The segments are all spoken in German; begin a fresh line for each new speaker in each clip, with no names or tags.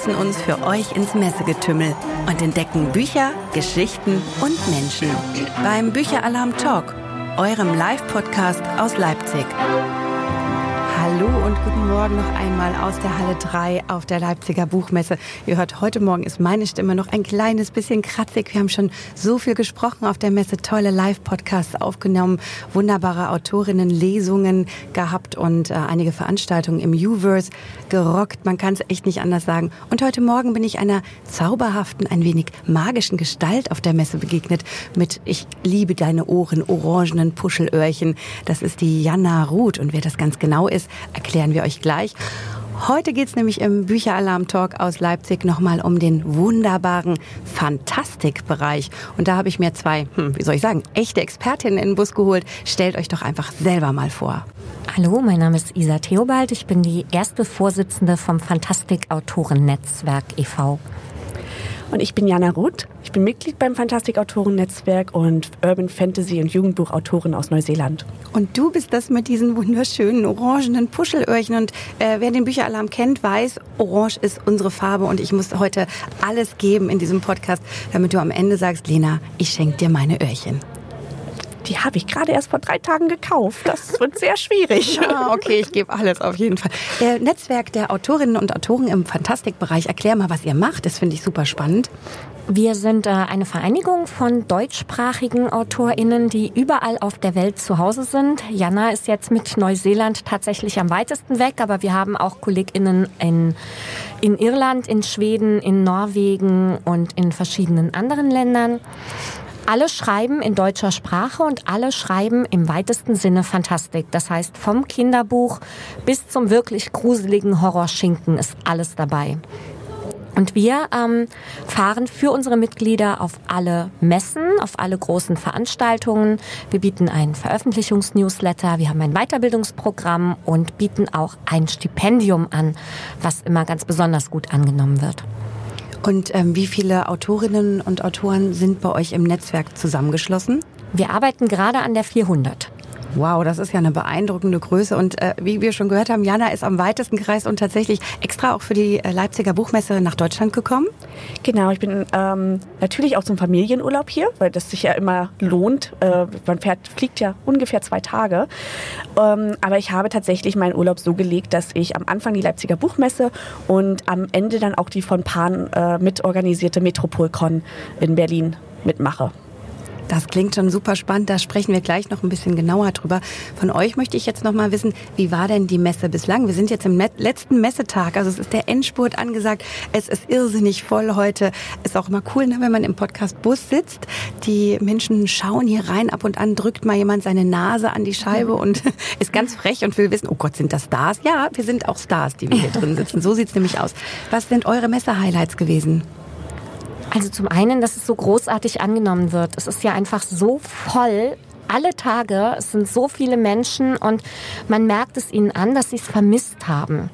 stürzen uns für euch ins Messegetümmel und entdecken Bücher, Geschichten und Menschen. Beim Bücheralarm Talk, eurem Live-Podcast aus Leipzig. Hallo und guten Morgen noch einmal aus der Halle 3 auf der Leipziger Buchmesse. Ihr hört, heute Morgen ist meine Stimme noch ein kleines bisschen kratzig. Wir haben schon so viel gesprochen auf der Messe, tolle Live-Podcasts aufgenommen, wunderbare Autorinnen, Lesungen gehabt und äh, einige Veranstaltungen im U-Verse gerockt. Man kann es echt nicht anders sagen. Und heute Morgen bin ich einer zauberhaften, ein wenig magischen Gestalt auf der Messe begegnet mit Ich liebe deine Ohren, orangenen Puschelöhrchen. Das ist die Jana Ruth. Und wer das ganz genau ist, erklären wir euch gleich. Heute geht es nämlich im Bücheralarm-Talk aus Leipzig nochmal um den wunderbaren Fantastikbereich. Und da habe ich mir zwei, hm, wie soll ich sagen, echte Expertinnen in den Bus geholt. Stellt euch doch einfach selber mal vor.
Hallo, mein Name ist Isa Theobald. Ich bin die erste Vorsitzende vom Fantastik-Autoren-Netzwerk e.V.
Und ich bin Jana Ruth. Ich bin Mitglied beim Fantastik-Autoren-Netzwerk und Urban Fantasy- und Jugendbuchautorin aus Neuseeland.
Und du bist das mit diesen wunderschönen orangenen Puschelöhrchen. Und äh, wer den Bücheralarm kennt, weiß, orange ist unsere Farbe. Und ich muss heute alles geben in diesem Podcast, damit du am Ende sagst, Lena, ich schenke dir meine Öhrchen.
Die habe ich gerade erst vor drei Tagen gekauft. Das wird sehr schwierig.
ah, okay, ich gebe alles auf jeden Fall. Äh, Netzwerk der Autorinnen und Autoren im Fantastikbereich. Erklär mal, was ihr macht. Das finde ich super spannend.
Wir sind äh, eine Vereinigung von deutschsprachigen AutorInnen, die überall auf der Welt zu Hause sind. Jana ist jetzt mit Neuseeland tatsächlich am weitesten weg, aber wir haben auch KollegInnen in, in Irland, in Schweden, in Norwegen und in verschiedenen anderen Ländern. Alle schreiben in deutscher Sprache und alle schreiben im weitesten Sinne Fantastik. Das heißt, vom Kinderbuch bis zum wirklich gruseligen Horrorschinken ist alles dabei. Und wir ähm, fahren für unsere Mitglieder auf alle Messen, auf alle großen Veranstaltungen. Wir bieten einen Veröffentlichungsnewsletter, wir haben ein Weiterbildungsprogramm und bieten auch ein Stipendium an, was immer ganz besonders gut angenommen wird.
Und ähm, wie viele Autorinnen und Autoren sind bei euch im Netzwerk zusammengeschlossen?
Wir arbeiten gerade an der 400.
Wow, das ist ja eine beeindruckende Größe. Und äh, wie wir schon gehört haben, Jana ist am weitesten gereist und tatsächlich extra auch für die äh, Leipziger Buchmesse nach Deutschland gekommen.
Genau, ich bin ähm, natürlich auch zum Familienurlaub hier, weil das sich ja immer lohnt. Äh, man fährt, fliegt ja ungefähr zwei Tage. Ähm, aber ich habe tatsächlich meinen Urlaub so gelegt, dass ich am Anfang die Leipziger Buchmesse und am Ende dann auch die von Pan äh, mitorganisierte Metropolcon in Berlin mitmache.
Das klingt schon super spannend. Da sprechen wir gleich noch ein bisschen genauer drüber. Von euch möchte ich jetzt noch mal wissen, wie war denn die Messe bislang? Wir sind jetzt im letzten Messetag. Also es ist der Endspurt angesagt. Es ist irrsinnig voll heute. Ist auch immer cool, ne, wenn man im Podcast Bus sitzt. Die Menschen schauen hier rein. Ab und an drückt mal jemand seine Nase an die Scheibe und ist ganz frech und will wissen, oh Gott, sind das Stars? Ja, wir sind auch Stars, die wir hier drin sitzen. So sieht's nämlich aus. Was sind eure Messe-Highlights gewesen?
Also zum einen, dass es so großartig angenommen wird. Es ist ja einfach so voll alle Tage. Es sind so viele Menschen und man merkt es ihnen an, dass sie es vermisst haben.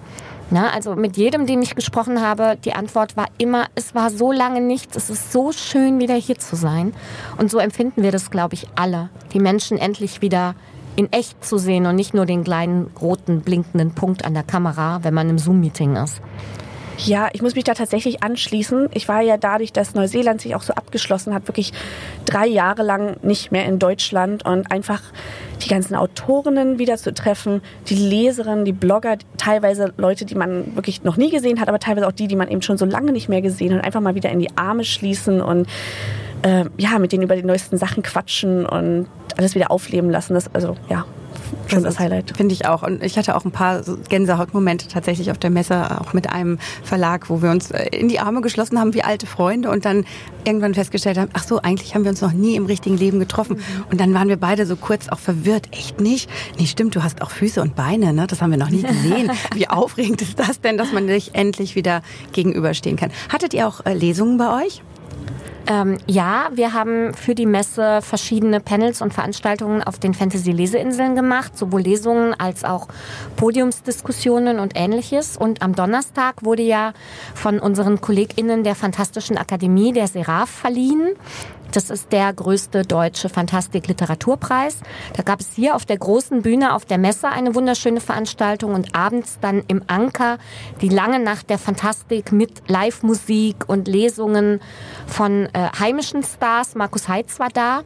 Na, also mit jedem, dem ich gesprochen habe, die Antwort war immer, es war so lange nichts, es ist so schön, wieder hier zu sein. Und so empfinden wir das, glaube ich, alle. Die Menschen endlich wieder in echt zu sehen und nicht nur den kleinen roten blinkenden Punkt an der Kamera, wenn man im Zoom-Meeting ist.
Ja, ich muss mich da tatsächlich anschließen. Ich war ja dadurch, dass Neuseeland sich auch so abgeschlossen hat, wirklich drei Jahre lang nicht mehr in Deutschland und einfach die ganzen Autorinnen wieder zu treffen, die Leserinnen, die Blogger, teilweise Leute, die man wirklich noch nie gesehen hat, aber teilweise auch die, die man eben schon so lange nicht mehr gesehen hat, einfach mal wieder in die Arme schließen und äh, ja, mit denen über die neuesten Sachen quatschen und alles wieder aufleben lassen. Das, also ja, schon das, das Highlight.
Finde ich auch. Und ich hatte auch ein paar Gänsehautmomente tatsächlich auf der Messe, auch mit einem Verlag, wo wir uns äh, in die Arme geschlossen haben wie alte Freunde und dann irgendwann festgestellt haben, ach so, eigentlich haben wir uns noch nie im richtigen Leben getroffen. Mhm. Und dann waren wir beide so kurz auch verwirrt. Echt nicht? Nee, stimmt, du hast auch Füße und Beine, ne? Das haben wir noch nie gesehen. wie aufregend ist das denn, dass man sich endlich wieder gegenüberstehen kann? Hattet ihr auch äh, Lesungen bei euch?
Ähm, ja, wir haben für die Messe verschiedene Panels und Veranstaltungen auf den Fantasy-Leseinseln gemacht, sowohl Lesungen als auch Podiumsdiskussionen und ähnliches. Und am Donnerstag wurde ja von unseren KollegInnen der Fantastischen Akademie der Seraph verliehen. Das ist der größte deutsche Fantastik-Literaturpreis. Da gab es hier auf der großen Bühne auf der Messe eine wunderschöne Veranstaltung und abends dann im Anker die lange Nacht der Fantastik mit Live-Musik und Lesungen von äh, heimischen Stars. Markus Heitz war da.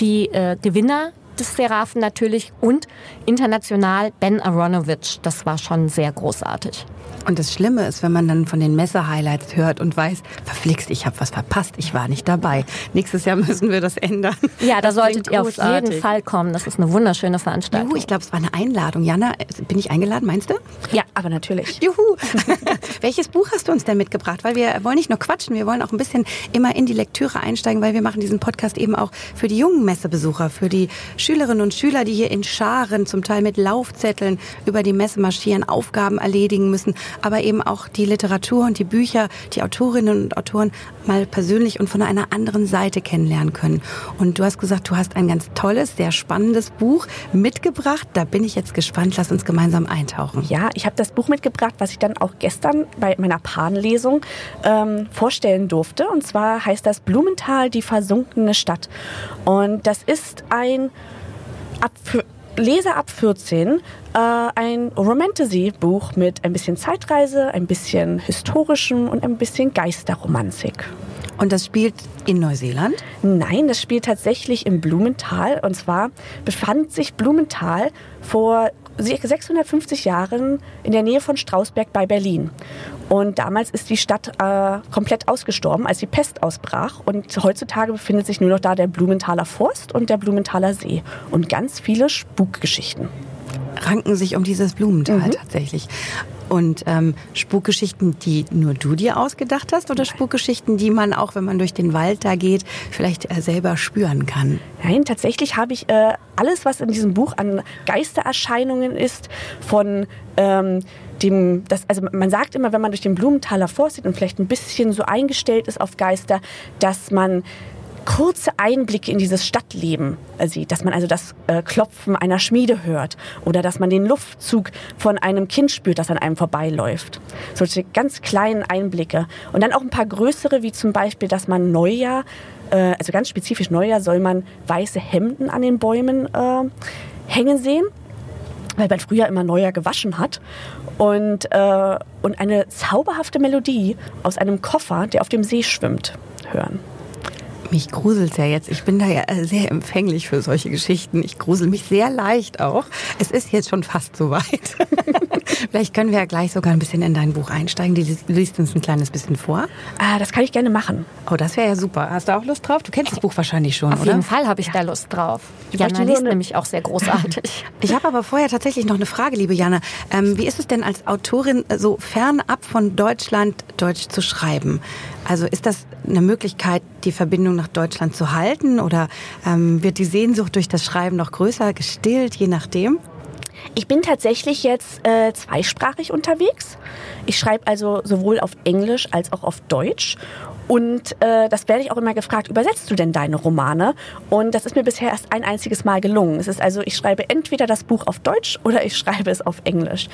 Die äh, Gewinner des Seraphen natürlich und international Ben Aronovich. Das war schon sehr großartig.
Und das Schlimme ist, wenn man dann von den Messe-Highlights hört und weiß, verflixt, ich habe was verpasst, ich war nicht dabei. Nächstes Jahr müssen wir das ändern.
Ja, da solltet ihr auf jeden Fall kommen. Das ist eine wunderschöne Veranstaltung.
Juhu, ich glaube, es war eine Einladung. Jana, bin ich eingeladen, meinst du?
Ja, aber natürlich.
Juhu. Welches Buch hast du uns denn mitgebracht? Weil wir wollen nicht nur quatschen, wir wollen auch ein bisschen immer in die Lektüre einsteigen, weil wir machen diesen Podcast eben auch für die jungen Messebesucher, für die Schülerinnen und Schüler, die hier in Scharen, zum Teil mit Laufzetteln über die Messe marschieren, Aufgaben erledigen müssen aber eben auch die Literatur und die Bücher, die Autorinnen und Autoren mal persönlich und von einer anderen Seite kennenlernen können. Und du hast gesagt, du hast ein ganz tolles, sehr spannendes Buch mitgebracht. Da bin ich jetzt gespannt. Lass uns gemeinsam eintauchen.
Ja, ich habe das Buch mitgebracht, was ich dann auch gestern bei meiner Panlesung ähm, vorstellen durfte. Und zwar heißt das Blumenthal, die versunkene Stadt. Und das ist ein ab Leser ab 14 äh, ein Romantasy-Buch mit ein bisschen Zeitreise, ein bisschen historischem und ein bisschen Geisterromantik.
Und das spielt in Neuseeland?
Nein, das spielt tatsächlich im Blumenthal. Und zwar befand sich Blumenthal vor 650 Jahren in der Nähe von Strausberg bei Berlin. Und damals ist die Stadt äh, komplett ausgestorben, als die Pest ausbrach. Und heutzutage befindet sich nur noch da der Blumenthaler Forst und der Blumenthaler See. Und ganz viele Spukgeschichten.
Ranken sich um dieses Blumenthal mhm. tatsächlich. Und ähm, Spukgeschichten, die nur du dir ausgedacht hast oder Spukgeschichten, die man auch, wenn man durch den Wald da geht, vielleicht äh, selber spüren kann?
Nein, tatsächlich habe ich äh, alles, was in diesem Buch an Geistererscheinungen ist, von ähm, dem, das, also man sagt immer, wenn man durch den Blumenthaler Forst sieht und vielleicht ein bisschen so eingestellt ist auf Geister, dass man kurze Einblicke in dieses Stadtleben sieht, dass man also das äh, Klopfen einer Schmiede hört oder dass man den Luftzug von einem Kind spürt, das an einem vorbeiläuft. Solche ganz kleinen Einblicke. Und dann auch ein paar größere, wie zum Beispiel, dass man Neujahr, äh, also ganz spezifisch Neujahr, soll man weiße Hemden an den Bäumen äh, hängen sehen weil man früher immer Neujahr gewaschen hat. Und, äh, und eine zauberhafte Melodie aus einem Koffer, der auf dem See schwimmt, hören.
Mich gruselt ja jetzt. Ich bin da ja äh, sehr empfänglich für solche Geschichten. Ich grusel mich sehr leicht auch. Es ist jetzt schon fast soweit. Vielleicht können wir ja gleich sogar ein bisschen in dein Buch einsteigen. Du liest uns ein kleines bisschen vor.
Ah, das kann ich gerne machen.
Oh, das wäre ja super. Hast du auch Lust drauf? Du kennst das Buch wahrscheinlich schon,
Auf
oder?
Auf jeden Fall habe ich da Lust drauf. Jana liest nämlich auch sehr großartig.
Ich habe aber vorher tatsächlich noch eine Frage, liebe Jana. Ähm, wie ist es denn als Autorin so fernab von Deutschland Deutsch zu schreiben? Also ist das eine Möglichkeit, die Verbindung nach Deutschland zu halten oder ähm, wird die Sehnsucht durch das Schreiben noch größer gestillt, je nachdem?
Ich bin tatsächlich jetzt äh, zweisprachig unterwegs. Ich schreibe also sowohl auf Englisch als auch auf Deutsch und äh, das werde ich auch immer gefragt, übersetzt du denn deine Romane? Und das ist mir bisher erst ein einziges Mal gelungen. Es ist also, ich schreibe entweder das Buch auf Deutsch oder ich schreibe es auf Englisch.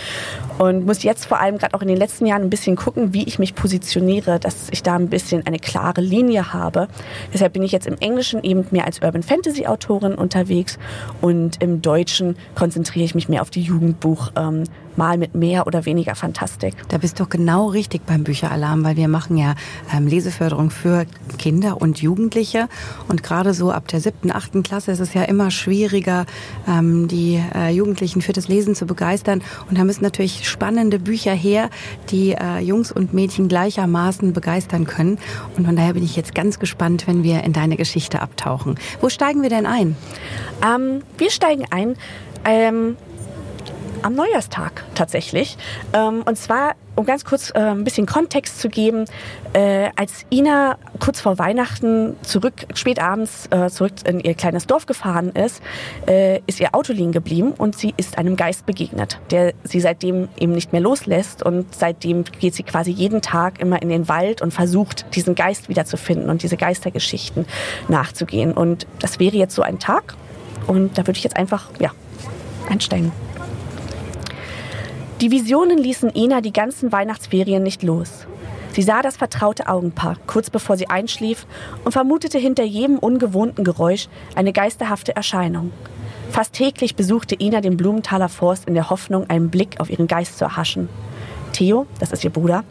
Und muss jetzt vor allem gerade auch in den letzten Jahren ein bisschen gucken, wie ich mich positioniere, dass ich da ein bisschen eine klare Linie habe. Deshalb bin ich jetzt im Englischen eben mehr als Urban Fantasy Autorin unterwegs und im Deutschen konzentriere ich mich mehr auf die Jugendbuch. Ähm, mal mit mehr oder weniger Fantastik.
Da bist du genau richtig beim Bücheralarm, weil wir machen ja ähm, Leseförderung für Kinder und Jugendliche und gerade so ab der siebten, achten Klasse ist es ja immer schwieriger, ähm, die äh, Jugendlichen für das Lesen zu begeistern und da müssen natürlich spannende Bücher her, die äh, Jungs und Mädchen gleichermaßen begeistern können und von daher bin ich jetzt ganz gespannt, wenn wir in deine Geschichte abtauchen. Wo steigen wir denn ein?
Ähm, wir steigen ein ähm, am Neujahrstag tatsächlich. Ähm, und zwar, um ganz kurz äh, ein bisschen Kontext zu geben, äh, als Ina kurz vor Weihnachten zurück, spät abends äh, zurück in ihr kleines Dorf gefahren ist, äh, ist ihr Auto liegen geblieben und sie ist einem Geist begegnet, der sie seitdem eben nicht mehr loslässt und seitdem geht sie quasi jeden Tag immer in den Wald und versucht, diesen Geist wiederzufinden und diese Geistergeschichten nachzugehen. Und das wäre jetzt so ein Tag und da würde ich jetzt einfach, ja, einsteigen. Die Visionen ließen Ena die ganzen Weihnachtsferien nicht los. Sie sah das vertraute Augenpaar kurz bevor sie einschlief und vermutete hinter jedem ungewohnten Geräusch eine geisterhafte Erscheinung. Fast täglich besuchte Ina den Blumenthaler Forst in der Hoffnung, einen Blick auf ihren Geist zu erhaschen. Theo, das ist ihr Bruder,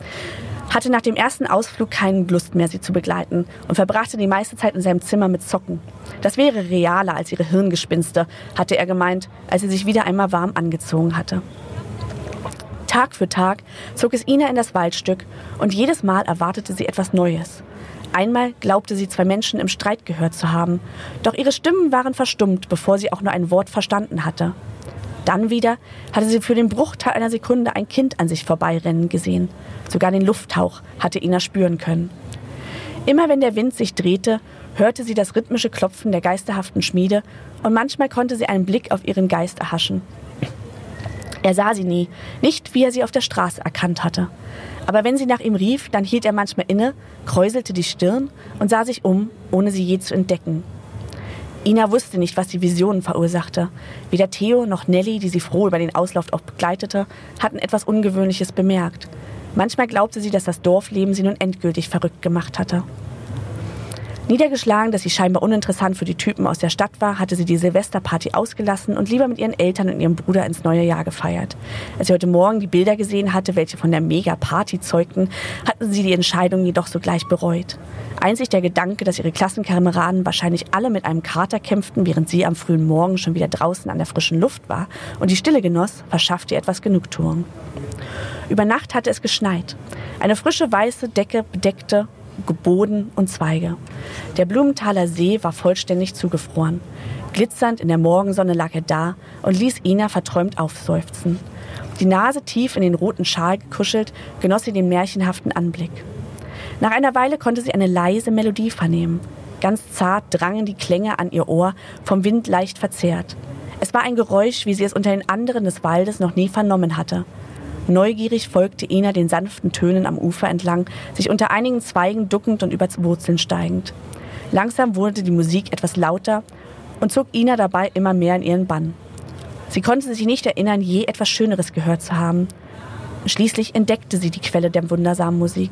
hatte nach dem ersten Ausflug keinen Lust mehr, sie zu begleiten und verbrachte die meiste Zeit in seinem Zimmer mit Zocken. Das wäre realer als ihre Hirngespinste, hatte er gemeint, als sie sich wieder einmal warm angezogen hatte. Tag für Tag zog es Ina in das Waldstück und jedes Mal erwartete sie etwas Neues. Einmal glaubte sie zwei Menschen im Streit gehört zu haben, doch ihre Stimmen waren verstummt, bevor sie auch nur ein Wort verstanden hatte. Dann wieder hatte sie für den Bruchteil einer Sekunde ein Kind an sich vorbeirennen gesehen. Sogar den Lufthauch hatte Ina spüren können. Immer wenn der Wind sich drehte, hörte sie das rhythmische Klopfen der geisterhaften Schmiede und manchmal konnte sie einen Blick auf ihren Geist erhaschen. Er sah sie nie, nicht wie er sie auf der Straße erkannt hatte. Aber wenn sie nach ihm rief, dann hielt er manchmal inne, kräuselte die Stirn und sah sich um, ohne sie je zu entdecken. Ina wusste nicht, was die Visionen verursachte. Weder Theo noch Nelly, die sie froh über den Auslauf auch begleitete, hatten etwas Ungewöhnliches bemerkt. Manchmal glaubte sie, dass das Dorfleben sie nun endgültig verrückt gemacht hatte. Niedergeschlagen, dass sie scheinbar uninteressant für die Typen aus der Stadt war, hatte sie die Silvesterparty ausgelassen und lieber mit ihren Eltern und ihrem Bruder ins neue Jahr gefeiert. Als sie heute Morgen die Bilder gesehen hatte, welche von der Mega-Party zeugten, hatten sie die Entscheidung jedoch sogleich bereut. Einzig der Gedanke, dass ihre Klassenkameraden wahrscheinlich alle mit einem Kater kämpften, während sie am frühen Morgen schon wieder draußen an der frischen Luft war und die Stille genoss, verschaffte ihr etwas Genugtuung. Über Nacht hatte es geschneit. Eine frische weiße Decke bedeckte Boden und Zweige. Der Blumenthaler See war vollständig zugefroren. Glitzernd in der Morgensonne lag er da und ließ Ina verträumt aufseufzen. Die Nase tief in den roten Schal gekuschelt, genoss sie den märchenhaften Anblick. Nach einer Weile konnte sie eine leise Melodie vernehmen. Ganz zart drangen die Klänge an ihr Ohr, vom Wind leicht verzerrt. Es war ein Geräusch, wie sie es unter den anderen des Waldes noch nie vernommen hatte. Neugierig folgte Ina den sanften Tönen am Ufer entlang, sich unter einigen Zweigen duckend und über Wurzeln steigend. Langsam wurde die Musik etwas lauter und zog Ina dabei immer mehr in ihren Bann. Sie konnte sich nicht erinnern, je etwas Schöneres gehört zu haben. Schließlich entdeckte sie die Quelle der wundersamen Musik.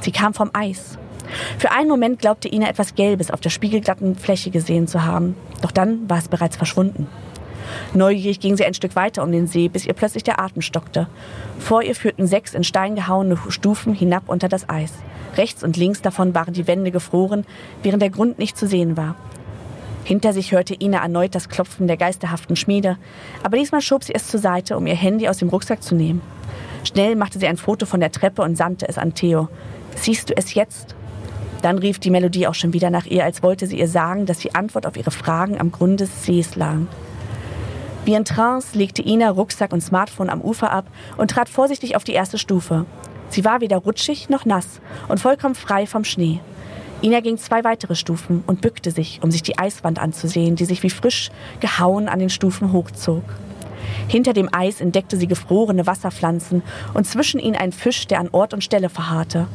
Sie kam vom Eis. Für einen Moment glaubte Ina etwas Gelbes auf der spiegelglatten Fläche gesehen zu haben. Doch dann war es bereits verschwunden. Neugierig ging sie ein Stück weiter um den See, bis ihr plötzlich der Atem stockte. Vor ihr führten sechs in Stein gehauene Stufen hinab unter das Eis. Rechts und links davon waren die Wände gefroren, während der Grund nicht zu sehen war. Hinter sich hörte Ina erneut das Klopfen der geisterhaften Schmiede, aber diesmal schob sie es zur Seite, um ihr Handy aus dem Rucksack zu nehmen. Schnell machte sie ein Foto von der Treppe und sandte es an Theo. Siehst du es jetzt? Dann rief die Melodie auch schon wieder nach ihr, als wollte sie ihr sagen, dass die Antwort auf ihre Fragen am Grund des Sees lag. Wie in Trance legte Ina Rucksack und Smartphone am Ufer ab und trat vorsichtig auf die erste Stufe. Sie war weder rutschig noch nass und vollkommen frei vom Schnee. Ina ging zwei weitere Stufen und bückte sich, um sich die Eiswand anzusehen, die sich wie frisch gehauen an den Stufen hochzog. Hinter dem Eis entdeckte sie gefrorene Wasserpflanzen und zwischen ihnen ein Fisch, der an Ort und Stelle verharrte.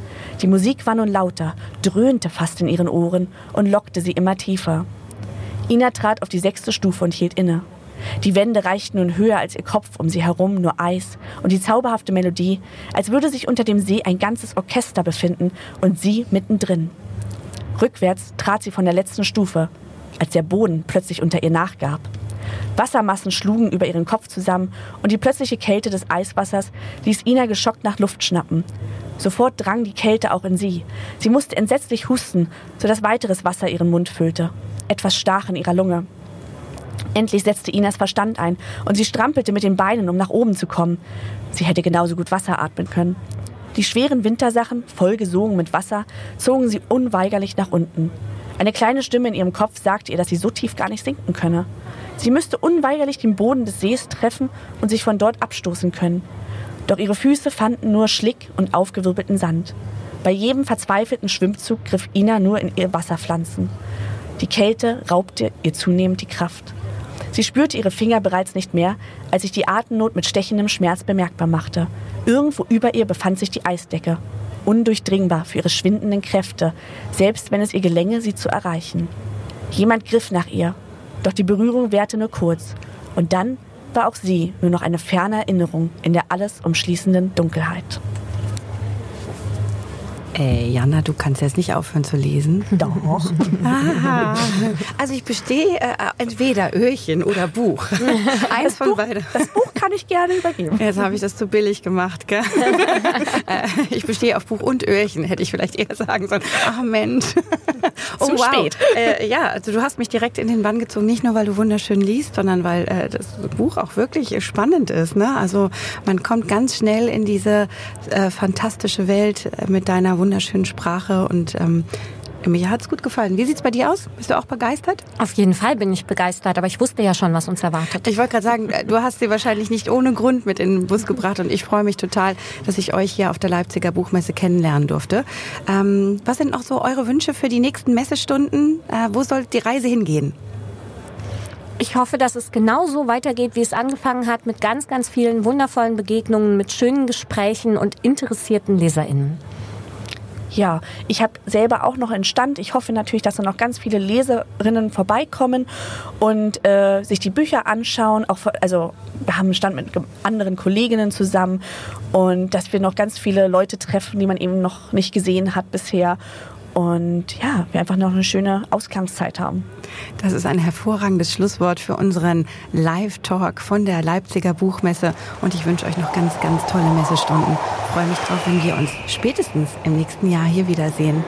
Die Musik war nun lauter, dröhnte fast in ihren Ohren und lockte sie immer tiefer. Ina trat auf die sechste Stufe und hielt inne. Die Wände reichten nun höher als ihr Kopf, um sie herum nur Eis und die zauberhafte Melodie, als würde sich unter dem See ein ganzes Orchester befinden und sie mittendrin. Rückwärts trat sie von der letzten Stufe, als der Boden plötzlich unter ihr nachgab. Wassermassen schlugen über ihren Kopf zusammen und die plötzliche Kälte des Eiswassers ließ Ina geschockt nach Luft schnappen. Sofort drang die Kälte auch in sie. Sie musste entsetzlich husten, sodass weiteres Wasser ihren Mund füllte. Etwas stach in ihrer Lunge. Endlich setzte Inas Verstand ein und sie strampelte mit den Beinen, um nach oben zu kommen. Sie hätte genauso gut Wasser atmen können. Die schweren Wintersachen, vollgesogen mit Wasser, zogen sie unweigerlich nach unten. Eine kleine Stimme in ihrem Kopf sagte ihr, dass sie so tief gar nicht sinken könne. Sie müsste unweigerlich den Boden des Sees treffen und sich von dort abstoßen können. Doch ihre Füße fanden nur Schlick und aufgewirbelten Sand. Bei jedem verzweifelten Schwimmzug griff Ina nur in ihr Wasserpflanzen. Die Kälte raubte ihr zunehmend die Kraft. Sie spürte ihre Finger bereits nicht mehr, als sich die Atemnot mit stechendem Schmerz bemerkbar machte. Irgendwo über ihr befand sich die Eisdecke, undurchdringbar für ihre schwindenden Kräfte, selbst wenn es ihr gelänge, sie zu erreichen. Jemand griff nach ihr, doch die Berührung währte nur kurz, und dann war auch sie nur noch eine ferne Erinnerung in der alles umschließenden Dunkelheit.
Ey, Jana, du kannst jetzt nicht aufhören zu lesen.
Doch.
Aha. Also ich bestehe äh, entweder Öhrchen oder Buch. Eins von beiden.
Das Buch kann ich gerne übergeben.
Jetzt habe ich das zu billig gemacht, gell? Äh, ich bestehe auf Buch und Öhrchen, hätte ich vielleicht eher sagen sollen. Ach Mensch. Oh,
Zu
wow.
spät.
Äh, ja, also du hast mich direkt in den Bann gezogen, nicht nur weil du wunderschön liest, sondern weil äh, das Buch auch wirklich spannend ist. Ne? Also man kommt ganz schnell in diese äh, fantastische Welt äh, mit deiner wunderschönen Sprache und ähm, mir hat's gut gefallen. Wie sieht's bei dir aus? Bist du auch begeistert?
Auf jeden Fall bin ich begeistert, aber ich wusste ja schon, was uns erwartet.
Ich wollte gerade sagen, du hast sie wahrscheinlich nicht ohne Grund mit in den Bus gebracht und ich freue mich total, dass ich euch hier auf der Leipziger Buchmesse kennenlernen durfte. Ähm, was sind noch so eure Wünsche für die nächsten Messestunden? Äh, wo soll die Reise hingehen?
Ich hoffe, dass es genauso weitergeht, wie es angefangen hat, mit ganz, ganz vielen wundervollen Begegnungen, mit schönen Gesprächen und interessierten LeserInnen.
Ja, ich habe selber auch noch einen Stand. Ich hoffe natürlich, dass da noch ganz viele Leserinnen vorbeikommen und äh, sich die Bücher anschauen. Auch, also wir haben einen Stand mit anderen Kolleginnen zusammen und dass wir noch ganz viele Leute treffen, die man eben noch nicht gesehen hat bisher. Und ja, wir einfach noch eine schöne Ausgangszeit haben.
Das ist ein hervorragendes Schlusswort für unseren Live-Talk von der Leipziger Buchmesse. Und ich wünsche euch noch ganz, ganz tolle Messestunden. Freue mich drauf, wenn wir uns spätestens im nächsten Jahr hier wiedersehen.